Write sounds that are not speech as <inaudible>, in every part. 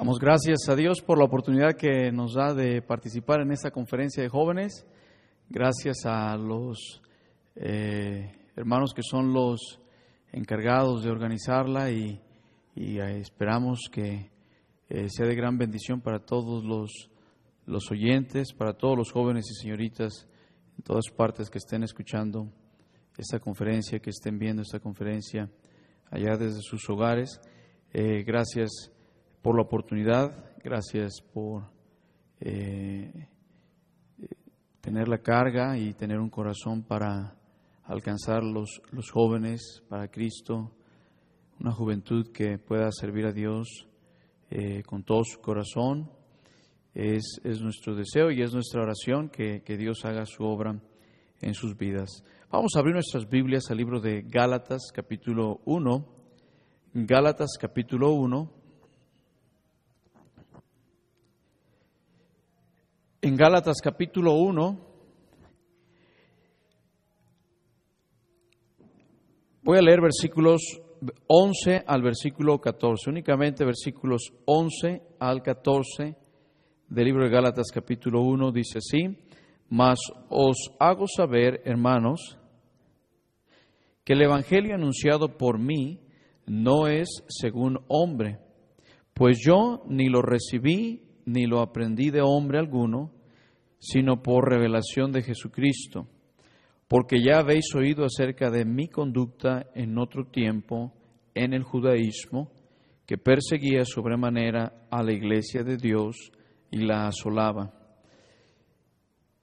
Damos gracias a Dios por la oportunidad que nos da de participar en esta conferencia de jóvenes. Gracias a los eh, hermanos que son los encargados de organizarla y, eh, esperamos que eh, sea de gran bendición para todos los, los oyentes, para todos los jóvenes y señoritas en todas partes que estén escuchando esta conferencia, que estén viendo esta conferencia allá desde sus hogares. gracias por la oportunidad, gracias por eh, tener la carga y tener un corazón para alcanzar los, los jóvenes para Cristo, una juventud que pueda servir a Dios eh, con todo su corazón. Es, es, nuestro deseo y es nuestra oración que, que Dios haga su obra en sus vidas. Vamos a abrir nuestras Biblias al libro de Gálatas capítulo 1. Gálatas capítulo 1. en Gálatas capítulo 1, voy a leer versículos 11 al versículo 14, únicamente versículos 11 al 14 del libro de Gálatas capítulo 1 dice así, mas os hago saber, hermanos, que el Evangelio anunciado por mí no es según hombre, pues yo ni lo recibí ni lo aprendí de hombre alguno, sino por revelación de Jesucristo, porque ya habéis oído acerca de mi conducta en otro tiempo en el judaísmo, que perseguía sobremanera a la iglesia de Dios y la asolaba.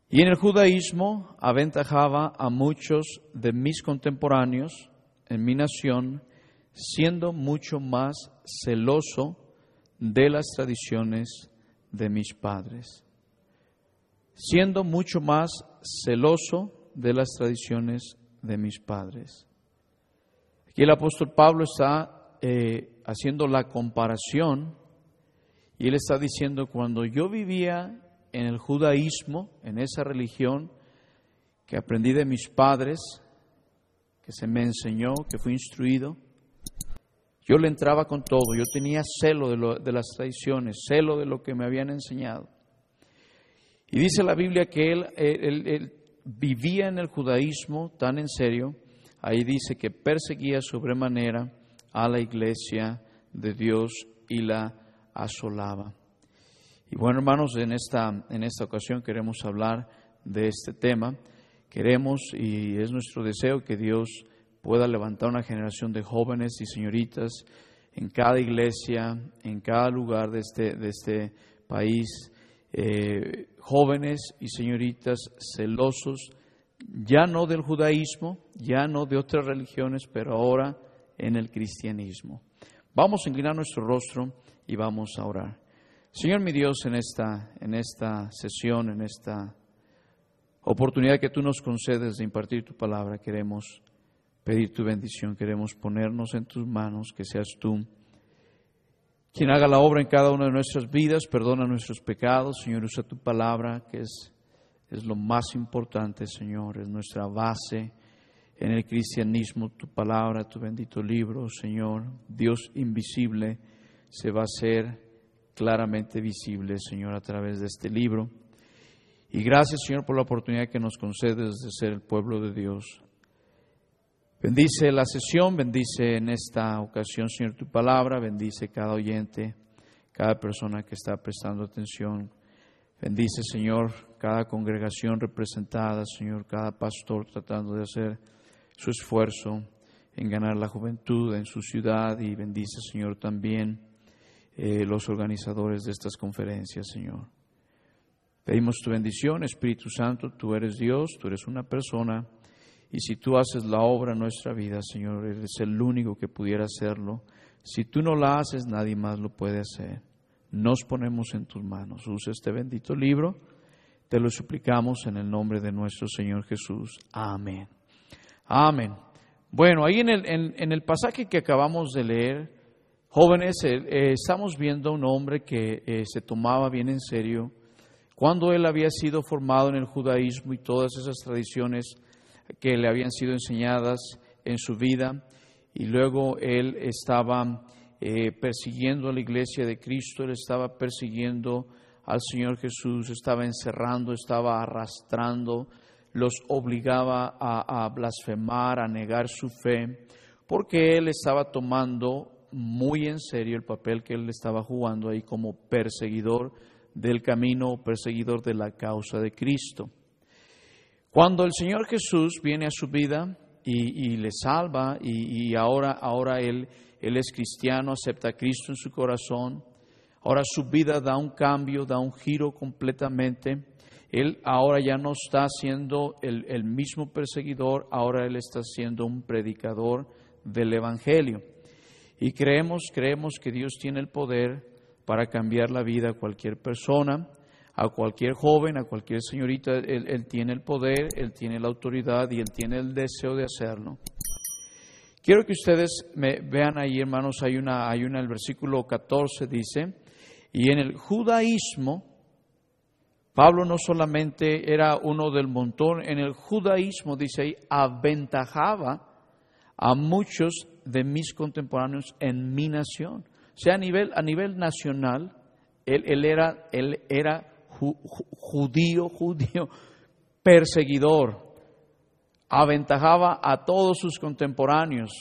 Y en el judaísmo aventajaba a muchos de mis contemporáneos en mi nación, siendo mucho más celoso de las tradiciones de mis padres, siendo mucho más celoso de las tradiciones de mis padres. Aquí el apóstol Pablo está eh, haciendo la comparación y él está diciendo, cuando yo vivía en el judaísmo, en esa religión que aprendí de mis padres, que se me enseñó, que fui instruido, yo le entraba con todo, yo tenía celo de, las tradiciones, celo de lo que me habían enseñado. Y dice la Biblia que él, él, vivía en el judaísmo tan en serio, ahí dice que perseguía sobremanera a la iglesia de Dios y la asolaba. Y bueno, hermanos, en esta, en esta ocasión queremos hablar de este tema. Queremos y es nuestro deseo que Dios pueda levantar una generación de jóvenes y señoritas en cada iglesia, en cada lugar de este, de este país, eh, jóvenes y señoritas celosos, ya no del judaísmo, ya no de otras religiones, pero ahora en el cristianismo. Vamos a inclinar nuestro rostro y vamos a orar. Señor mi Dios, en esta, en esta sesión, en esta oportunidad que tú nos concedes de impartir tu palabra, queremos pedir tu bendición, queremos ponernos en tus manos, que seas tú quien haga la obra en cada una de nuestras vidas, perdona nuestros pecados, Señor, usa tu palabra, que es, es lo más importante, Señor, es nuestra base en el cristianismo, tu palabra, tu bendito libro, Señor, Dios invisible, se va a hacer claramente visible, Señor, a través de este libro. Y gracias, Señor, por la oportunidad que nos concedes de ser el pueblo de Dios. Bendice la sesión, bendice en esta ocasión, Señor, tu palabra, bendice cada oyente, cada persona que está prestando atención. Bendice, Señor, cada congregación representada, Señor, cada pastor tratando de hacer su esfuerzo en ganar la juventud en su ciudad y bendice, Señor, también eh, los organizadores de estas conferencias, Señor. Pedimos tu bendición, Espíritu Santo, tú eres Dios, tú eres una persona y si tú haces la obra en nuestra vida, Señor, eres el único que pudiera hacerlo. Si tú no la haces, nadie más lo puede hacer. Nos ponemos en tus manos. Usa este bendito libro. Te lo suplicamos en el nombre de nuestro Señor Jesús. Amén. Amén. Bueno, ahí en el, en, el pasaje que acabamos de leer, jóvenes, eh, eh, estamos viendo a un hombre que eh, se tomaba bien en serio cuando él había sido formado en el judaísmo y todas esas tradiciones que le habían sido enseñadas en su vida. y luego él estaba persiguiendo a la iglesia de Cristo, él estaba persiguiendo al Señor Jesús, estaba encerrando, estaba arrastrando, los obligaba a blasfemar, a negar su fe, porque él estaba tomando muy en serio el papel que él estaba jugando ahí como perseguidor del camino, perseguidor de la causa de Cristo. Cuando el Señor Jesús viene a su vida y, le salva y, ahora, ahora él, él es cristiano, acepta a Cristo en su corazón, ahora su vida da un cambio, da un giro completamente. Él ahora ya no está siendo el, el mismo perseguidor, ahora él está siendo un predicador del Evangelio. Y creemos, creemos que Dios tiene el poder para cambiar la vida a cualquier persona, a cualquier joven, a cualquier señorita. Él, tiene el poder, Él tiene la autoridad y Él tiene el deseo de hacerlo. Quiero que ustedes me vean ahí, hermanos, hay una, hay una, el versículo 14 dice, y en el judaísmo, Pablo no solamente era uno del montón, en el judaísmo, dice ahí, aventajaba a muchos de mis contemporáneos en mi nación. O sea, a nivel, a nivel nacional, él, él era, él era judío, judío, perseguidor, aventajaba a todos sus contemporáneos.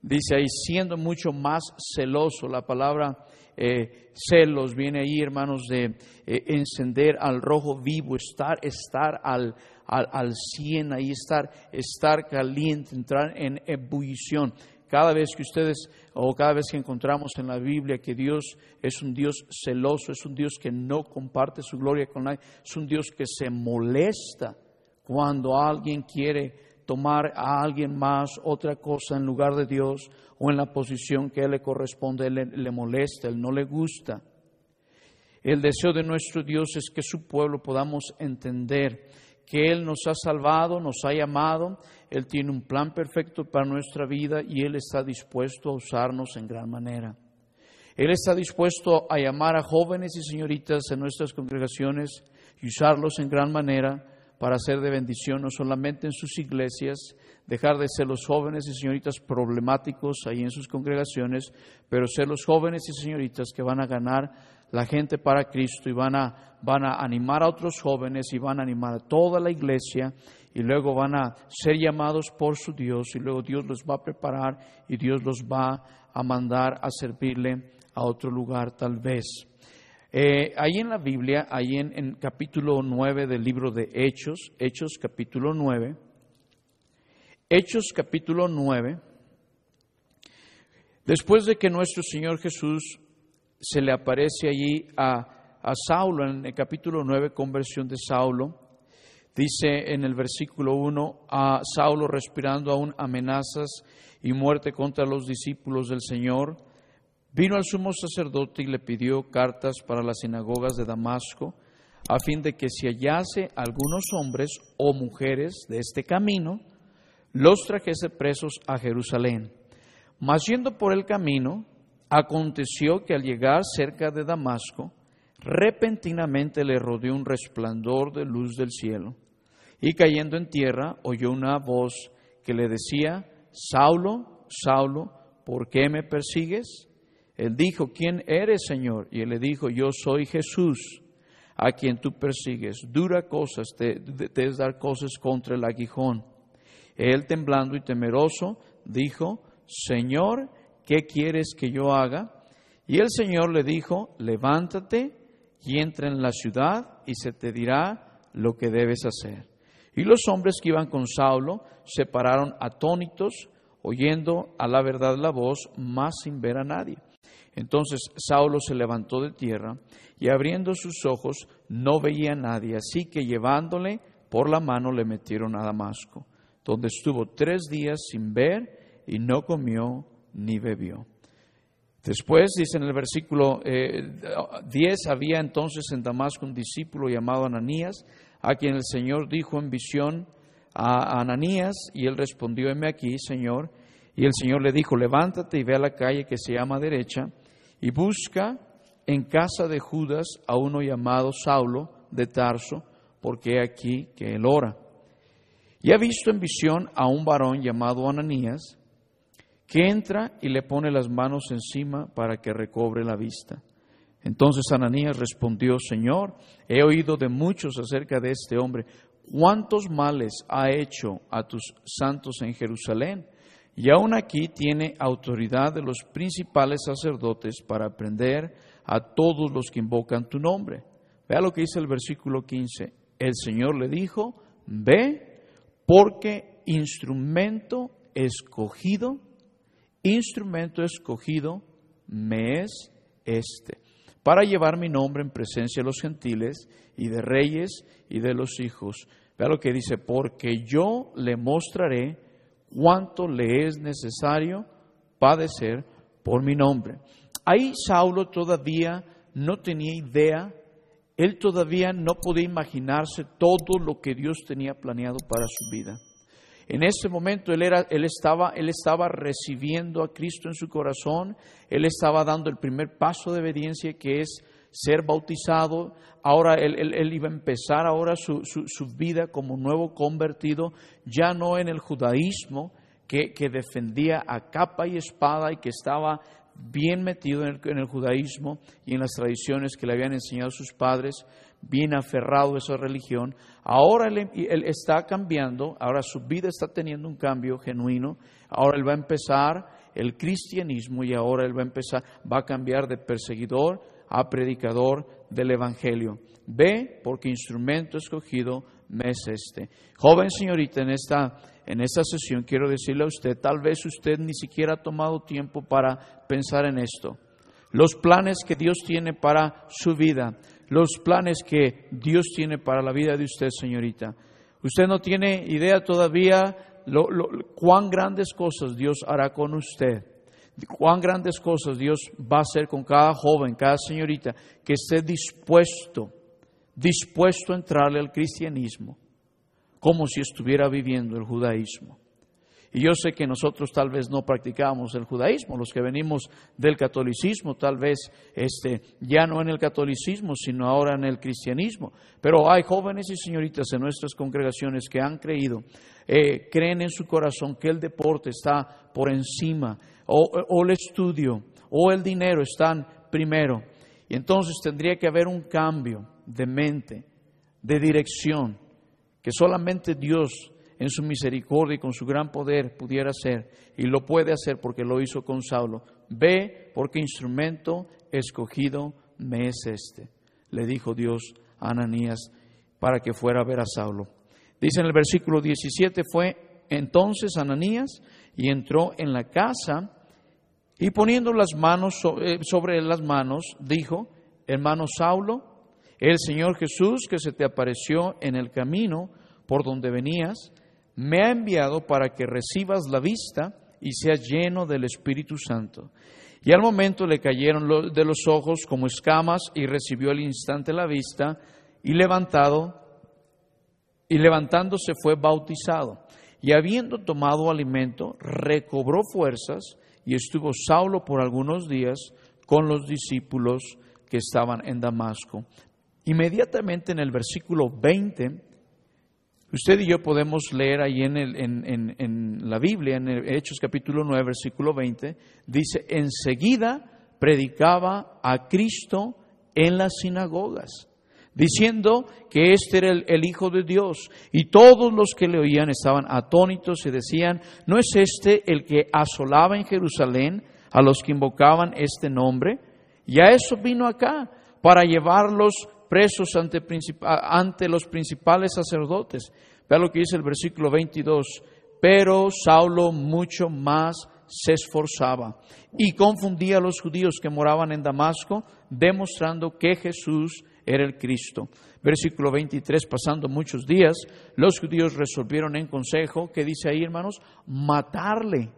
Dice ahí, siendo mucho más celoso, la palabra eh, celos viene ahí, hermanos, de eh, encender al rojo vivo, estar, estar al, al, al cien, ahí estar, estar caliente, entrar en ebullición. Cada vez que ustedes o cada vez que encontramos en la Biblia que Dios es un Dios celoso, es un Dios que no comparte su gloria con nadie, es un Dios que se molesta cuando alguien quiere tomar a alguien más otra cosa en lugar de Dios o en la posición que a él le corresponde, él le, le molesta, él no le gusta. El deseo de nuestro Dios es que su pueblo podamos entender que Él nos ha salvado, nos ha llamado, Él tiene un plan perfecto para nuestra vida y Él está dispuesto a usarnos en gran manera. Él está dispuesto a llamar a jóvenes y señoritas en nuestras congregaciones y usarlos en gran manera para ser de bendición no solamente en sus iglesias, dejar de ser los jóvenes y señoritas problemáticos ahí en sus congregaciones, pero ser los jóvenes y señoritas que van a ganar la gente para Cristo y van a, van a animar a otros jóvenes y van a animar a toda la iglesia y luego van a ser llamados por su Dios y luego Dios los va a preparar y Dios los va a mandar a servirle a otro lugar tal vez. Eh, ahí en la Biblia, ahí en, en capítulo 9 del libro de Hechos, Hechos capítulo 9, Hechos capítulo 9, después de que nuestro Señor Jesús se le aparece allí a, Saulo en el capítulo 9, conversión de Saulo. Dice en el versículo 1, a Saulo respirando aún amenazas y muerte contra los discípulos del Señor, vino al sumo sacerdote y le pidió cartas para las sinagogas de Damasco, a fin de que si hallase algunos hombres o mujeres de este camino, los trajese presos a Jerusalén. Mas yendo por el camino, Aconteció que al llegar cerca de Damasco, repentinamente le rodeó un resplandor de luz del cielo, y cayendo en tierra oyó una voz que le decía, Saulo, Saulo, ¿por qué me persigues? Él dijo, ¿quién eres, Señor? Y él le dijo, yo soy Jesús, a quien tú persigues. Dura cosas, te, es dar cosas contra el aguijón. Él, temblando y temeroso, dijo, Señor, ¿qué quieres que yo haga? Y el Señor le dijo, levántate y entra en la ciudad y se te dirá lo que debes hacer. Y los hombres que iban con Saulo se pararon atónitos, oyendo a la verdad la voz, mas sin ver a nadie. Entonces Saulo se levantó de tierra y abriendo sus ojos no veía a nadie, así que llevándole por la mano le metieron a Damasco, donde estuvo tres días sin ver y no comió ni bebió. Después dice en el versículo 10, eh, había entonces en Damasco un discípulo llamado Ananías, a quien el Señor dijo en visión a Ananías, y él respondió, heme aquí, Señor. Y el Señor le dijo, levántate y ve a la calle que se llama derecha, y busca en casa de Judas a uno llamado Saulo de Tarso, porque he aquí que él ora. Y ha visto en visión a un varón llamado Ananías, que entra y le pone las manos encima para que recobre la vista. Entonces Ananías respondió, Señor, he oído de muchos acerca de este hombre, cuántos males ha hecho a tus santos en Jerusalén, y aún aquí tiene autoridad de los principales sacerdotes para aprender a todos los que invocan tu nombre. Vea lo que dice el versículo 15. El Señor le dijo, ve, porque instrumento escogido, instrumento escogido me es este para llevar mi nombre en presencia de los gentiles y de reyes y de los hijos. Vea lo que dice, porque yo le mostraré cuánto le es necesario padecer por mi nombre. Ahí Saulo todavía no tenía idea, él todavía no podía imaginarse todo lo que Dios tenía planeado para su vida. En ese momento él, era, él, estaba, él estaba recibiendo a Cristo en su corazón, él estaba dando el primer paso de obediencia que es ser bautizado, ahora él, iba a empezar ahora su, vida como nuevo convertido, ya no en el judaísmo que, defendía a capa y espada y que estaba bien metido en el, en el, judaísmo y en las tradiciones que le habían enseñado sus padres, bien aferrado a esa religión, ahora él, está cambiando, ahora su vida está teniendo un cambio genuino, ahora él va a empezar el cristianismo y ahora él va a empezar, va a cambiar de perseguidor a predicador del Evangelio. Ve, porque instrumento escogido me es este. Joven señorita, en esta, en esta sesión quiero decirle a usted, tal vez usted ni siquiera ha tomado tiempo para pensar en esto. Los planes que Dios tiene para su vida, los planes que Dios tiene para la vida de usted, señorita. Usted no tiene idea todavía lo, cuán grandes cosas Dios hará con usted, cuán grandes cosas Dios va a hacer con cada joven, cada señorita que esté dispuesto, dispuesto a entrarle al cristianismo, como si estuviera viviendo el judaísmo. Y yo sé que nosotros tal vez no practicamos el judaísmo, los que venimos del catolicismo, tal vez este, ya no en el catolicismo, sino ahora en el cristianismo. Pero hay jóvenes y señoritas en nuestras congregaciones que han creído, eh, creen en su corazón que el deporte está por encima, o, o el estudio, o el dinero están primero. Y entonces tendría que haber un cambio de mente, de dirección, que solamente Dios en su misericordia y con su gran poder pudiera hacer, y lo puede hacer porque lo hizo con Saulo. Ve porque instrumento escogido me es este, le dijo Dios a Ananías para que fuera a ver a Saulo. Dice en el versículo 17, fue entonces Ananías y entró en la casa y poniendo las manos eh, sobre las manos, dijo, hermano Saulo, el Señor Jesús que se te apareció en el camino por donde venías, me ha enviado para que recibas la vista y seas lleno del Espíritu Santo. Y al momento le cayeron de los ojos como escamas y recibió al instante la vista y levantado y levantándose fue bautizado. Y habiendo tomado alimento, recobró fuerzas y estuvo Saulo por algunos días con los discípulos que estaban en Damasco. Inmediatamente en el versículo 20 Usted y yo podemos leer ahí en, en, la Biblia, en Hechos capítulo 9, versículo 20, dice, enseguida predicaba a Cristo en las sinagogas, diciendo que este era el, el, Hijo de Dios. Y todos los que le oían estaban atónitos y decían, ¿no es este el que asolaba en Jerusalén a los que invocaban este nombre? Y a eso vino acá, para llevarlos presos ante, los principales sacerdotes. Vea lo que dice el versículo 22. Pero Saulo mucho más se esforzaba y confundía a los judíos que moraban en Damasco, demostrando que Jesús era el Cristo. Versículo 23, pasando muchos días, los judíos resolvieron en consejo, ¿qué dice ahí hermanos? Matarle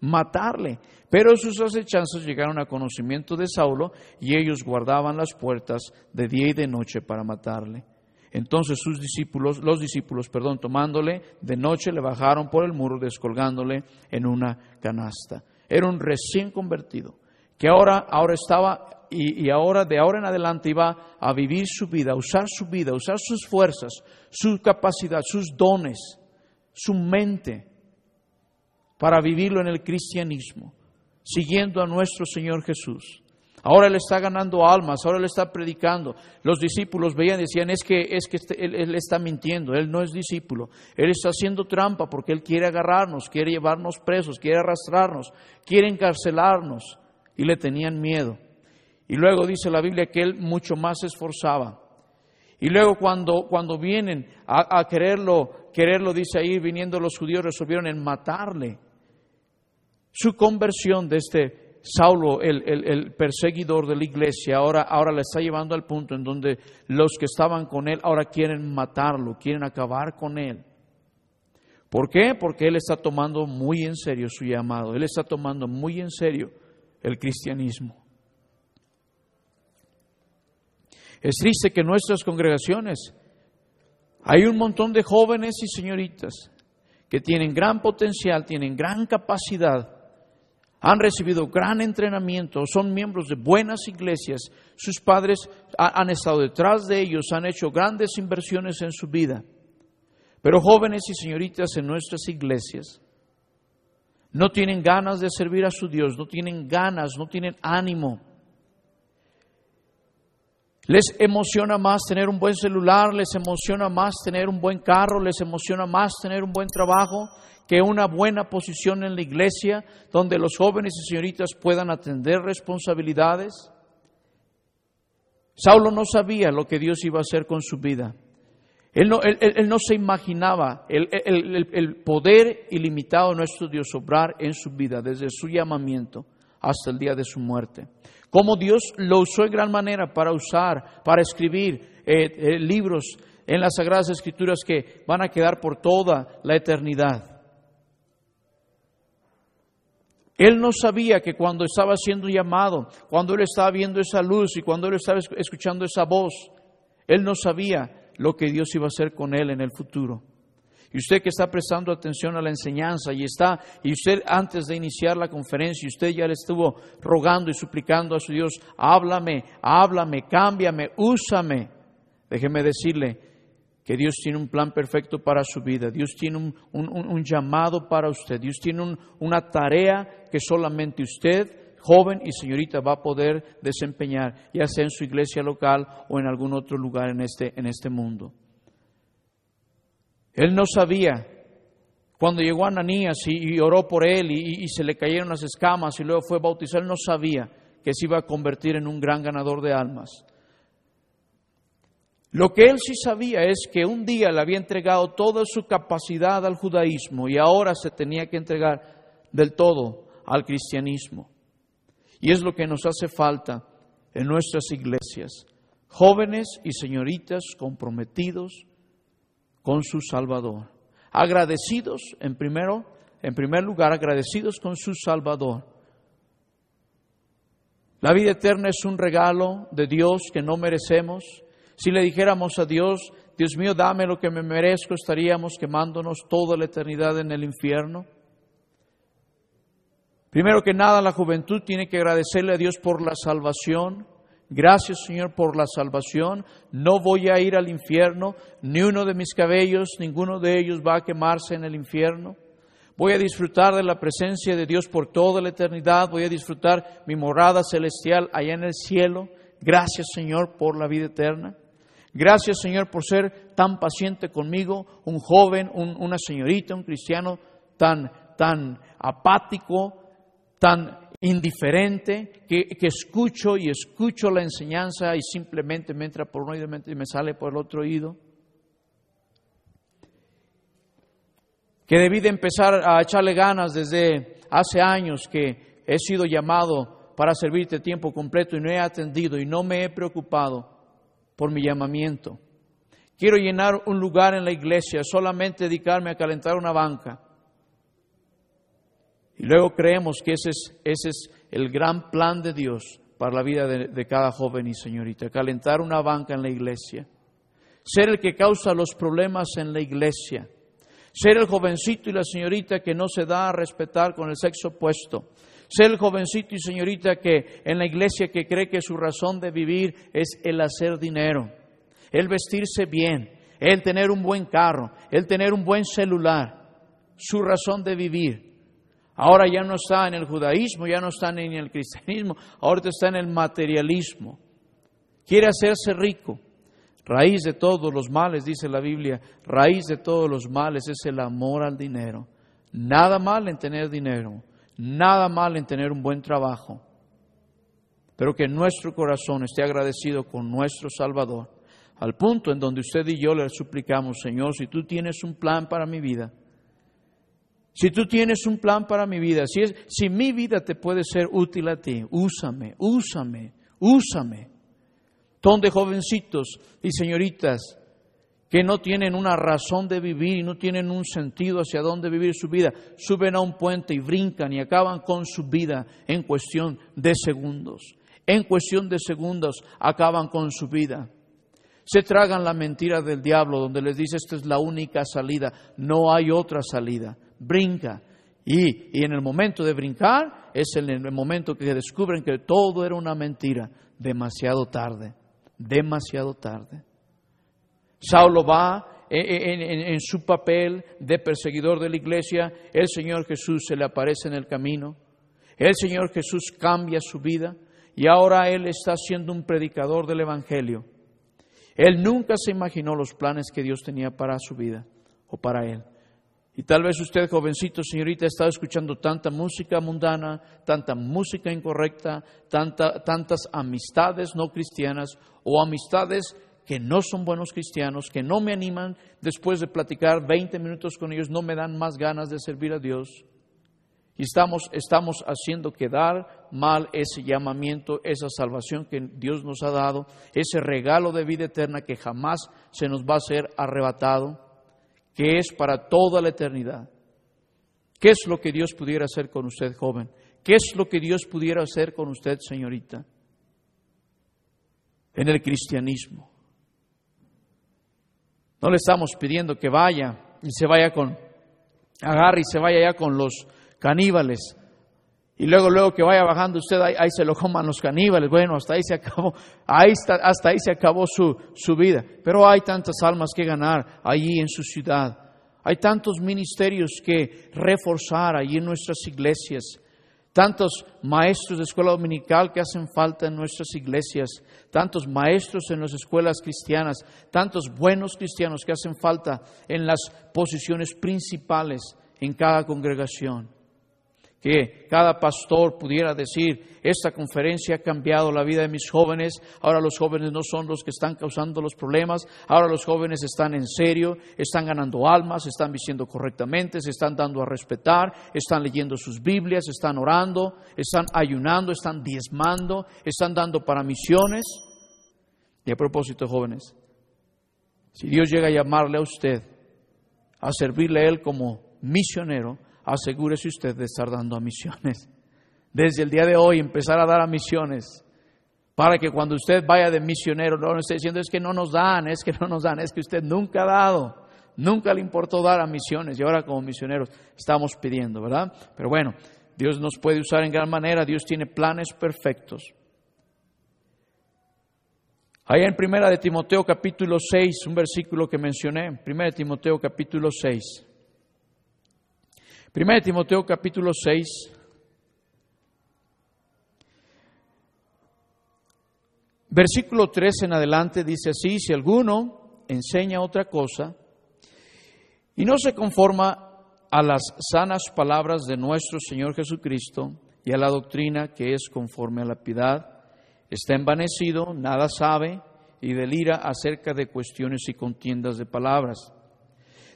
matarle. Pero sus acechanzas llegaron a conocimiento de Saulo y ellos guardaban las puertas de día y de noche para matarle. Entonces sus discípulos, los discípulos, perdón, tomándole de noche le bajaron por el muro descolgándole en una canasta. Era un recién convertido que ahora, ahora estaba y, y, ahora de ahora en adelante iba a vivir su vida, a usar su vida, a usar sus fuerzas, su capacidad, sus dones, su mente para vivirlo en el cristianismo, siguiendo a nuestro Señor Jesús. Ahora Él está ganando almas, ahora Él está predicando. Los discípulos veían y decían, es que, es que este, él, está mintiendo, Él no es discípulo. Él está haciendo trampa porque Él quiere agarrarnos, quiere llevarnos presos, quiere arrastrarnos, quiere encarcelarnos. Y le tenían miedo. Y luego dice la Biblia que Él mucho más se esforzaba. Y luego cuando, cuando vienen a, a quererlo, quererlo, dice ahí, viniendo los judíos, resolvieron en matarle. Su conversión de este Saulo, el, perseguidor de la iglesia, ahora, ahora le está llevando al punto en donde los que estaban con él ahora quieren matarlo, quieren acabar con él. ¿Por qué? Porque él está tomando muy en serio su llamado, él está tomando muy en serio el cristianismo. Es triste que en nuestras congregaciones hay un montón de jóvenes y señoritas que tienen gran potencial, tienen gran capacidad, han recibido gran entrenamiento, son miembros de buenas iglesias, sus padres han estado detrás de ellos, han hecho grandes inversiones en su vida. Pero jóvenes y señoritas en nuestras iglesias no tienen ganas de servir a su Dios, no tienen ganas, no tienen ánimo. Les emociona más tener un buen celular, les emociona más tener un buen carro, les emociona más tener un buen trabajo que una buena posición en la iglesia donde los jóvenes y señoritas puedan atender responsabilidades. Saulo no sabía lo que Dios iba a hacer con su vida. Él no, él, no se imaginaba el, el, poder ilimitado de nuestro Dios obrar en su vida desde su llamamiento hasta el día de su muerte. Cómo Dios lo usó en gran manera para usar, para escribir eh, eh, libros en las Sagradas Escrituras que van a quedar por toda la eternidad. Él no sabía que cuando estaba siendo llamado, cuando él estaba viendo esa luz y cuando él estaba escuchando esa voz, él no sabía lo que Dios iba a hacer con él en el futuro. Y usted que está prestando atención a la enseñanza y está, y usted antes de iniciar la conferencia, usted ya le estuvo rogando y suplicando a su Dios, háblame, háblame, cámbiame, úsame. Déjeme decirle que Dios tiene un plan perfecto para su vida, Dios tiene un, llamado para usted, Dios tiene una tarea que solamente usted, joven y señorita, va a poder desempeñar, ya sea en su iglesia local o en algún otro lugar en este, en este mundo. Él no sabía. Cuando llegó Ananías y, oró por él y, se le cayeron las escamas y luego fue bautizado, él no sabía que se iba a convertir en un gran ganador de almas. Lo que él sí sabía es que un día le había entregado toda su capacidad al judaísmo y ahora se tenía que entregar del todo al cristianismo. Y es lo que nos hace falta en nuestras iglesias. Jóvenes y señoritas comprometidos con su Salvador. Agradecidos, en, primero, en primer lugar, agradecidos con su Salvador. La vida eterna es un regalo de Dios que no merecemos. Si le dijéramos a Dios, Dios mío, dame lo que me merezco, estaríamos quemándonos toda la eternidad en el infierno. Primero que nada, la juventud tiene que agradecerle a Dios por la salvación. Gracias Señor por la salvación. No voy a ir al infierno. Ni uno de mis cabellos, ninguno de ellos va a quemarse en el infierno. Voy a disfrutar de la presencia de Dios por toda la eternidad. Voy a disfrutar mi morada celestial allá en el cielo. Gracias Señor por la vida eterna. Gracias Señor por ser tan paciente conmigo, un joven, una señorita, un cristiano tan, tan apático, tan indiferente, que, escucho y escucho la enseñanza y simplemente me entra por un oído y me sale por el otro oído. Que debí de empezar a echarle ganas desde hace años que he sido llamado para servirte tiempo completo y no he atendido y no me he preocupado por mi llamamiento. Quiero llenar un lugar en la iglesia, solamente dedicarme a calentar una banca y luego creemos que ese es, ese es el gran plan de Dios para la vida de, de cada joven y señorita, calentar una banca en la iglesia, ser el que causa los problemas en la iglesia, ser el jovencito y la señorita que no se da a respetar con el sexo opuesto, ser el jovencito y señorita que en la iglesia que cree que su razón de vivir es el hacer dinero, el vestirse bien, el tener un buen carro, el tener un buen celular, su razón de vivir Ahora ya no está en el judaísmo, ya no está en el cristianismo, ahora está en el materialismo. Quiere hacerse rico. Raíz de todos los males, dice la Biblia, raíz de todos los males es el amor al dinero. Nada mal en tener dinero, nada mal en tener un buen trabajo, pero que nuestro corazón esté agradecido con nuestro Salvador, al punto en donde usted y yo le suplicamos, Señor, si tú tienes un plan para mi vida, si tú tienes un plan para mi vida, si, es, si mi vida te puede ser útil a ti, úsame, úsame, úsame. Donde jovencitos y señoritas que no tienen una razón de vivir y no tienen un sentido hacia dónde vivir su vida, suben a un puente y brincan y acaban con su vida en cuestión de segundos. En cuestión de segundos acaban con su vida. Se tragan la mentira del diablo donde les dice esta es la única salida, no hay otra salida brinca. Y, en el momento de brincar es en el momento que descubren que todo era una mentira. Demasiado tarde, demasiado tarde. Saulo va en, su papel de perseguidor de la iglesia, el Señor Jesús se le aparece en el camino, el Señor Jesús cambia su vida y ahora Él está siendo un predicador del Evangelio. Él nunca se imaginó los planes que Dios tenía para su vida o para Él. Y tal vez usted, jovencito, señorita, ha estado escuchando tanta música mundana, tanta música incorrecta, tantas amistades no cristianas o amistades que no son buenos cristianos, que no me animan después de platicar 20 minutos con ellos, no me dan más ganas de servir a Dios. Y estamos, estamos haciendo quedar mal ese llamamiento, esa salvación que Dios nos ha dado, ese regalo de vida eterna que jamás se nos va a ser arrebatado que es para toda la eternidad. ¿Qué es lo que Dios pudiera hacer con usted, joven? ¿Qué es lo que Dios pudiera hacer con usted, señorita? En el cristianismo. No le estamos pidiendo que vaya y se vaya con, agarre y se vaya ya con los caníbales y luego, luego que vaya bajando usted, ahí, se lo coman los caníbales. Bueno, hasta ahí se acabó, ahí está, hasta ahí se acabó su, su vida. Pero hay tantas almas que ganar allí en su ciudad. Hay tantos ministerios que reforzar allí en nuestras iglesias. Tantos maestros de escuela dominical que hacen falta en nuestras iglesias. Tantos maestros en las escuelas cristianas. Tantos buenos cristianos que hacen falta en las posiciones principales en cada congregación que cada pastor pudiera decir, esta conferencia ha cambiado la vida de mis jóvenes, ahora los jóvenes no son los que están causando los problemas, ahora los jóvenes están en serio, están ganando almas, están vistiendo correctamente, se están dando a respetar, están leyendo sus Biblias, están orando, están ayunando, están diezmando, están dando para misiones. Y a propósito, jóvenes, si Dios llega a llamarle a usted a servirle a Él como misionero, asegúrese usted de estar dando a misiones. Desde el día de hoy empezar a dar a misiones. Para que cuando usted vaya de misionero no esté diciendo es que no nos dan, es que no nos dan, es que usted nunca ha dado. Nunca le importó dar a misiones y ahora como misioneros estamos pidiendo, ¿verdad? Pero bueno, Dios nos puede usar en gran manera, Dios tiene planes perfectos. Ahí en Primera de Timoteo capítulo 6, un versículo que mencioné, Primera de Timoteo capítulo 6. Primera de Timoteo capítulo 6. Versículo 3 en adelante dice así, si alguno enseña otra cosa y no se conforma a las sanas palabras de nuestro Señor Jesucristo y a la doctrina que es conforme a la piedad, está envanecido, nada sabe y delira acerca de cuestiones y contiendas de palabras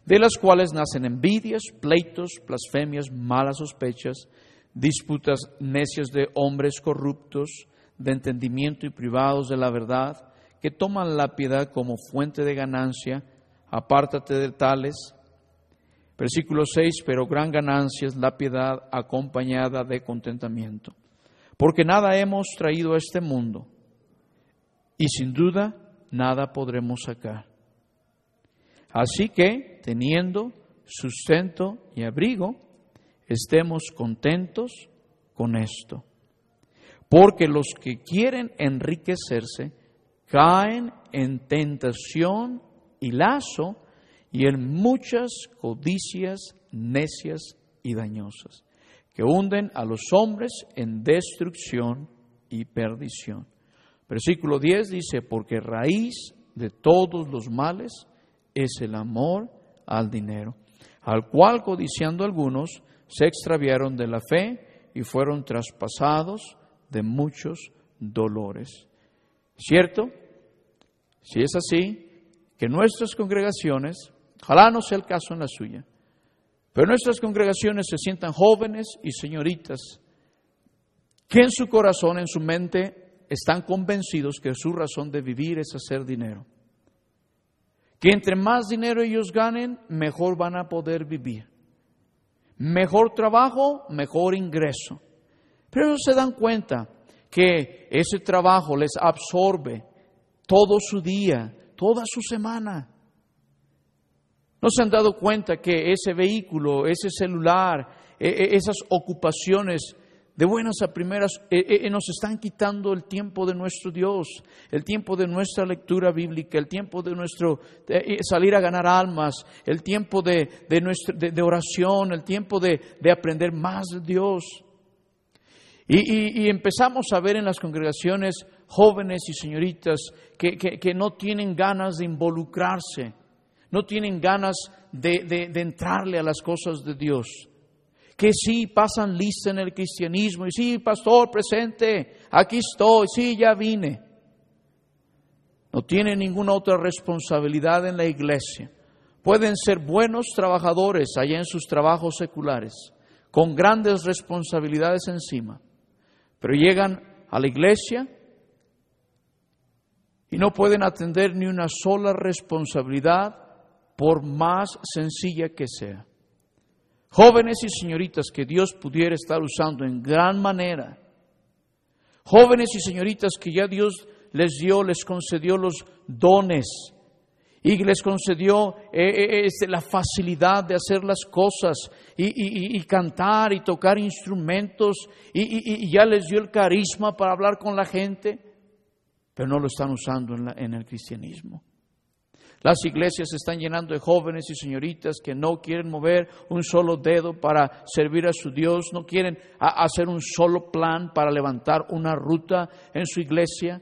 de las cuales nacen envidias, pleitos, blasfemias, malas sospechas, disputas necias de hombres corruptos, de entendimiento y privados de la verdad, que toman la piedad como fuente de ganancia, apártate de tales. Versículo 6, pero gran ganancia es la piedad acompañada de contentamiento, porque nada hemos traído a este mundo y sin duda nada podremos sacar. Así que, teniendo sustento y abrigo, estemos contentos con esto. Porque los que quieren enriquecerse caen en tentación y lazo y en muchas codicias necias y dañosas, que hunden a los hombres en destrucción y perdición. Versículo 10 dice, porque raíz de todos los males es el amor al dinero, al cual codiciando algunos se extraviaron de la fe y fueron traspasados de muchos dolores. ¿Cierto? Si es así, que nuestras congregaciones, ojalá no sea el caso en la suya, pero nuestras congregaciones se sientan jóvenes y señoritas que en su corazón, en su mente, están convencidos que su razón de vivir es hacer dinero. Que entre más dinero ellos ganen, mejor van a poder vivir. Mejor trabajo, mejor ingreso. Pero ellos se dan cuenta que ese trabajo les absorbe todo su día, toda su semana. ¿No se han dado cuenta que ese vehículo, ese celular, e, e, esas ocupaciones de buenas a primeras e, nos están quitando el tiempo de nuestro Dios, el tiempo de nuestra lectura bíblica, el tiempo de nuestro salir a ganar almas, el tiempo de, de, oración, el tiempo de, aprender más de Dios? Y, empezamos a ver en las congregaciones jóvenes y señoritas que no tienen ganas de involucrarse no tienen ganas de, entrarle a las cosas de Dios. Que sí pasan lista en el cristianismo y sí, pastor, presente, aquí estoy, sí, ya vine. No tienen ninguna otra responsabilidad en la iglesia. Pueden ser buenos trabajadores allá en sus trabajos seculares, con grandes responsabilidades encima, pero llegan a la iglesia y no pueden atender ni una sola responsabilidad por más sencilla que sea. Jóvenes y señoritas que Dios pudiera estar usando en gran manera. Jóvenes y señoritas que ya Dios les dio, les concedió los dones y les concedió eh, eh, este, la facilidad de hacer las cosas y, cantar y tocar instrumentos y, ya les dio el carisma para hablar con la gente, pero no lo están usando en el cristianismo. Las iglesias se están llenando de jóvenes y señoritas que no quieren mover un solo dedo para servir a su Dios, no quieren hacer un solo plan para levantar una ruta en su iglesia,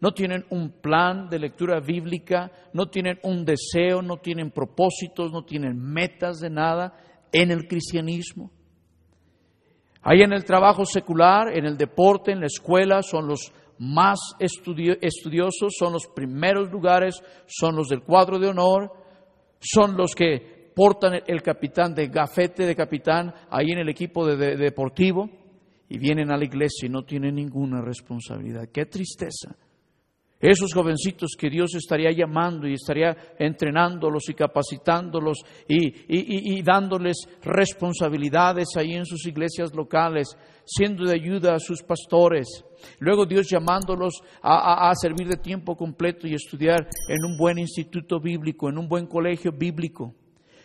no tienen un plan de lectura bíblica, no tienen un deseo, no tienen propósitos, no tienen metas de nada en el cristianismo. Ahí en el trabajo secular, en el deporte, en la escuela, son los más estudiosos, son los primeros lugares, son los del cuadro de honor, son los que portan el capitán de gafete de capitán ahí en el equipo de, deportivo y vienen a la iglesia y no tienen ninguna responsabilidad. Qué tristeza. Esos jovencitos que Dios estaría llamando y estaría entrenándolos y capacitándolos y, dándoles responsabilidades ahí en sus iglesias locales, siendo de ayuda a sus pastores. Luego Dios llamándolos a, a servir de tiempo completo y estudiar en un buen instituto bíblico, en un buen colegio bíblico.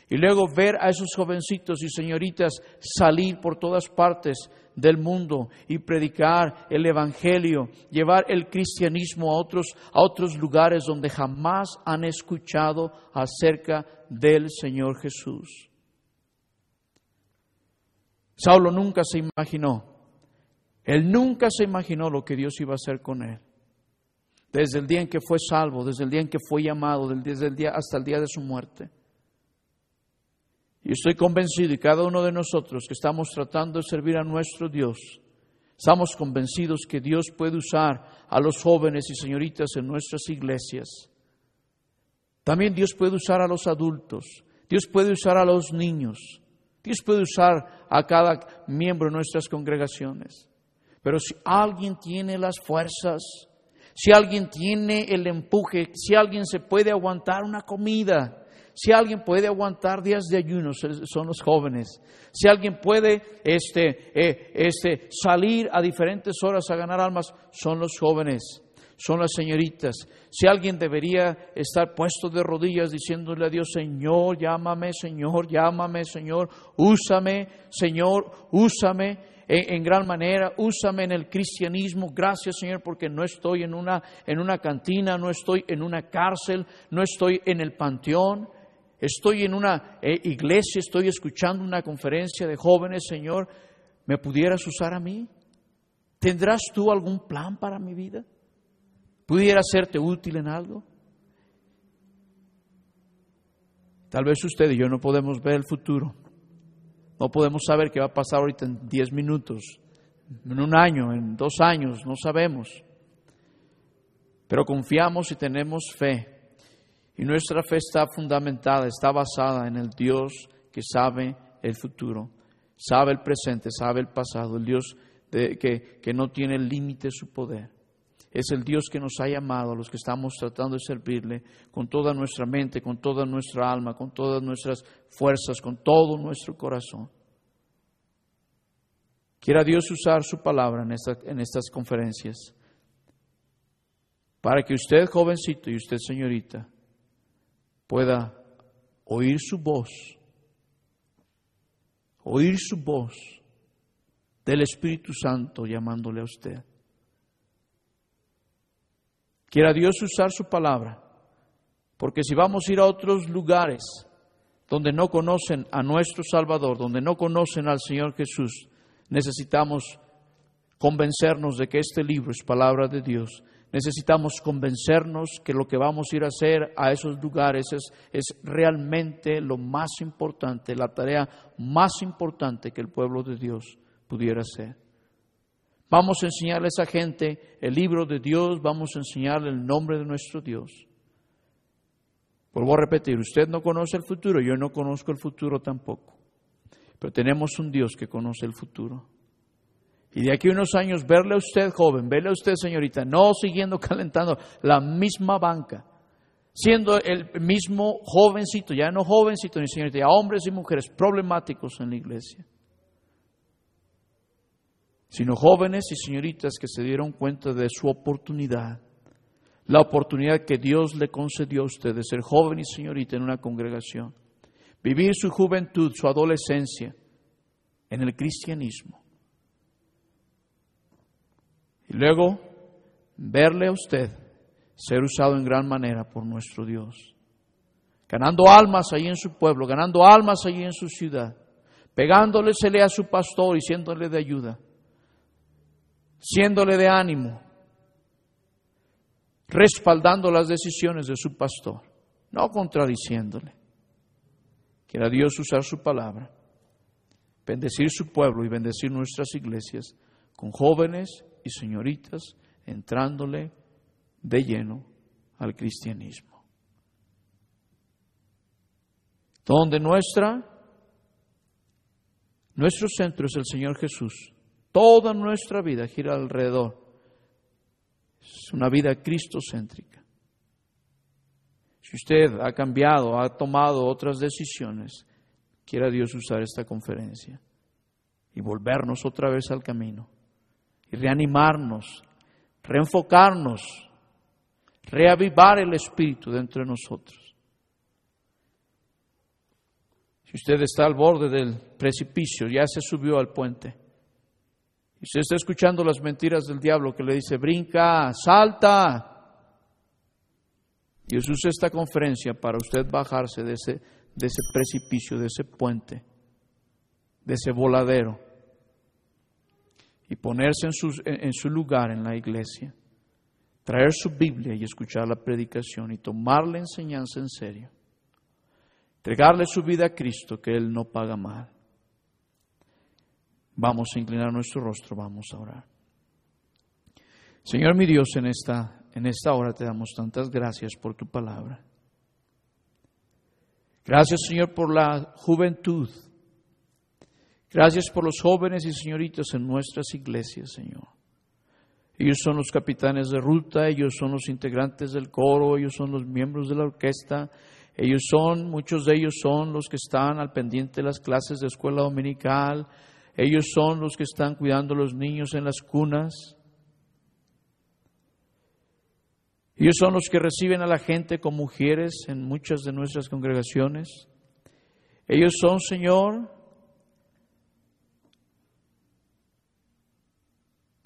Y luego ver a esos jovencitos y señoritas salir por todas partes del mundo y predicar el Evangelio, llevar el cristianismo a otros, a otros lugares donde jamás han escuchado acerca del Señor Jesús. Saulo nunca se imaginó, él nunca se imaginó lo que Dios iba a hacer con él. Desde el día en que fue salvo, desde el día en que fue llamado, desde el día hasta el día de su muerte. Y estoy convencido, y cada uno de nosotros que estamos tratando de servir a nuestro Dios, estamos convencidos que Dios puede usar a los jóvenes y señoritas en nuestras iglesias. También Dios puede usar a los adultos, Dios puede usar a los niños, Dios puede usar a cada miembro de nuestras congregaciones. Pero si alguien tiene las fuerzas, si alguien tiene el empuje, si alguien se puede aguantar una comida, si alguien puede aguantar días de ayuno, son los jóvenes. Si alguien puede este, eh, este, salir a diferentes horas a ganar almas, son los jóvenes, son las señoritas. Si alguien debería estar puesto de rodillas diciéndole a Dios, Señor, llámame, Señor, llámame, Señor, úsame, Señor, úsame en, gran manera, úsame en el cristianismo, gracias Señor, porque no estoy en una, en una cantina, no estoy en una cárcel, no estoy en el panteón, Estoy en una eh, iglesia, estoy escuchando una conferencia de jóvenes, Señor. ¿Me pudieras usar a mí? ¿Tendrás tú algún plan para mi vida? ¿Pudiera serte útil en algo? Tal vez usted y yo no podemos ver el futuro. No podemos saber qué va a pasar ahorita en 10 minutos, en un año, en dos años, no sabemos. Pero confiamos y tenemos fe. Y nuestra fe está fundamentada, está basada en el Dios que sabe el futuro, sabe el presente, sabe el pasado, el Dios que, que no tiene límite su poder. Es el Dios que nos ha llamado a los que estamos tratando de servirle con toda nuestra mente, con toda nuestra alma, con todas nuestras fuerzas, con todo nuestro corazón. Quiera Dios usar su palabra en, en estas conferencias para que usted, jovencito, y usted, señorita, pueda oír su voz, oír su voz del Espíritu Santo llamándole a usted. Quiera Dios usar su palabra, porque si vamos a ir a otros lugares donde no conocen a nuestro Salvador, donde no conocen al Señor Jesús, necesitamos convencernos de que este libro es palabra de Dios Necesitamos convencernos que lo que vamos a ir a hacer a esos lugares es, es realmente lo más importante, la tarea más importante que el pueblo de Dios pudiera hacer. Vamos a enseñarle a esa gente el libro de Dios, vamos a enseñarle el nombre de nuestro Dios. Vuelvo a repetir, usted no conoce el futuro, yo no conozco el futuro tampoco, pero tenemos un Dios que conoce el futuro. Y de aquí a unos años verle a usted joven, verle a usted señorita, no siguiendo <laughs> calentando la misma banca, siendo el mismo jovencito, ya no jovencito ni señorita, ya hombres y mujeres problemáticos en la iglesia, sino jóvenes y señoritas que se dieron cuenta de su oportunidad, la oportunidad que Dios le concedió a usted de ser joven y señorita en una congregación, vivir su juventud, su adolescencia en el cristianismo y luego verle a usted ser usado en gran manera por nuestro Dios. Ganando almas ahí en su pueblo, ganando almas allí en su ciudad, pegándolesele a su pastor y siéndole de ayuda, siéndole de ánimo, respaldando las decisiones de su pastor, no contradiciéndole. Quiera Dios usar su palabra, bendecir su pueblo y bendecir nuestras iglesias con jóvenes y señoritas entrándole de lleno al cristianismo. Donde nuestra, nuestro centro es el Señor Jesús. Toda nuestra vida gira alrededor. Es una vida cristocéntrica. Si usted ha cambiado, ha tomado otras decisiones, quiera Dios usar esta conferencia y volvernos otra vez al camino y reanimarnos, reenfocarnos, reavivar el espíritu dentro de nosotros. Si usted está al borde del precipicio, ya se subió al puente, y se está escuchando las mentiras del diablo que le dice, brinca, salta, Dios usa esta conferencia para usted bajarse de ese, de ese precipicio, de ese puente, de ese voladero y ponerse en su, en su lugar en la iglesia, traer su Biblia y escuchar la predicación y tomar la enseñanza en serio, entregarle su vida a Cristo que Él no paga mal. Vamos a inclinar nuestro rostro, vamos a orar. Señor mi Dios, en esta, en esta hora te damos tantas gracias por tu palabra. Gracias, Señor, por la juventud Gracias por los jóvenes y señoritas en nuestras iglesias, Señor. Ellos son los capitanes de ruta, ellos son los integrantes del coro, ellos son los miembros de la orquesta, ellos son, muchos de ellos son los que están al pendiente de las clases de escuela dominical, ellos son los que están cuidando a los niños en las cunas. Ellos son los que reciben a la gente con mujeres en muchas de nuestras congregaciones. Ellos son, Señor,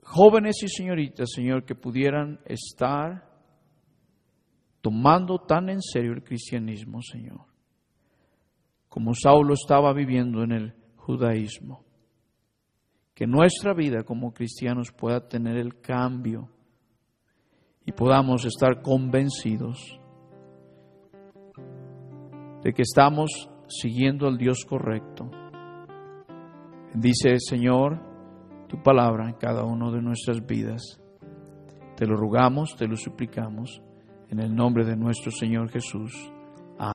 jóvenes y señoritas, Señor, que pudieran estar tomando tan en serio el cristianismo, Señor, como Saulo estaba viviendo en el judaísmo. que nuestra vida como cristianos pueda tener el cambio y podamos estar convencidos de que estamos siguiendo al Dios correcto. Dice Señor tu palabra en cada una de nuestras vidas. Te lo rogamos, te lo suplicamos, en el nombre de nuestro Señor Jesús.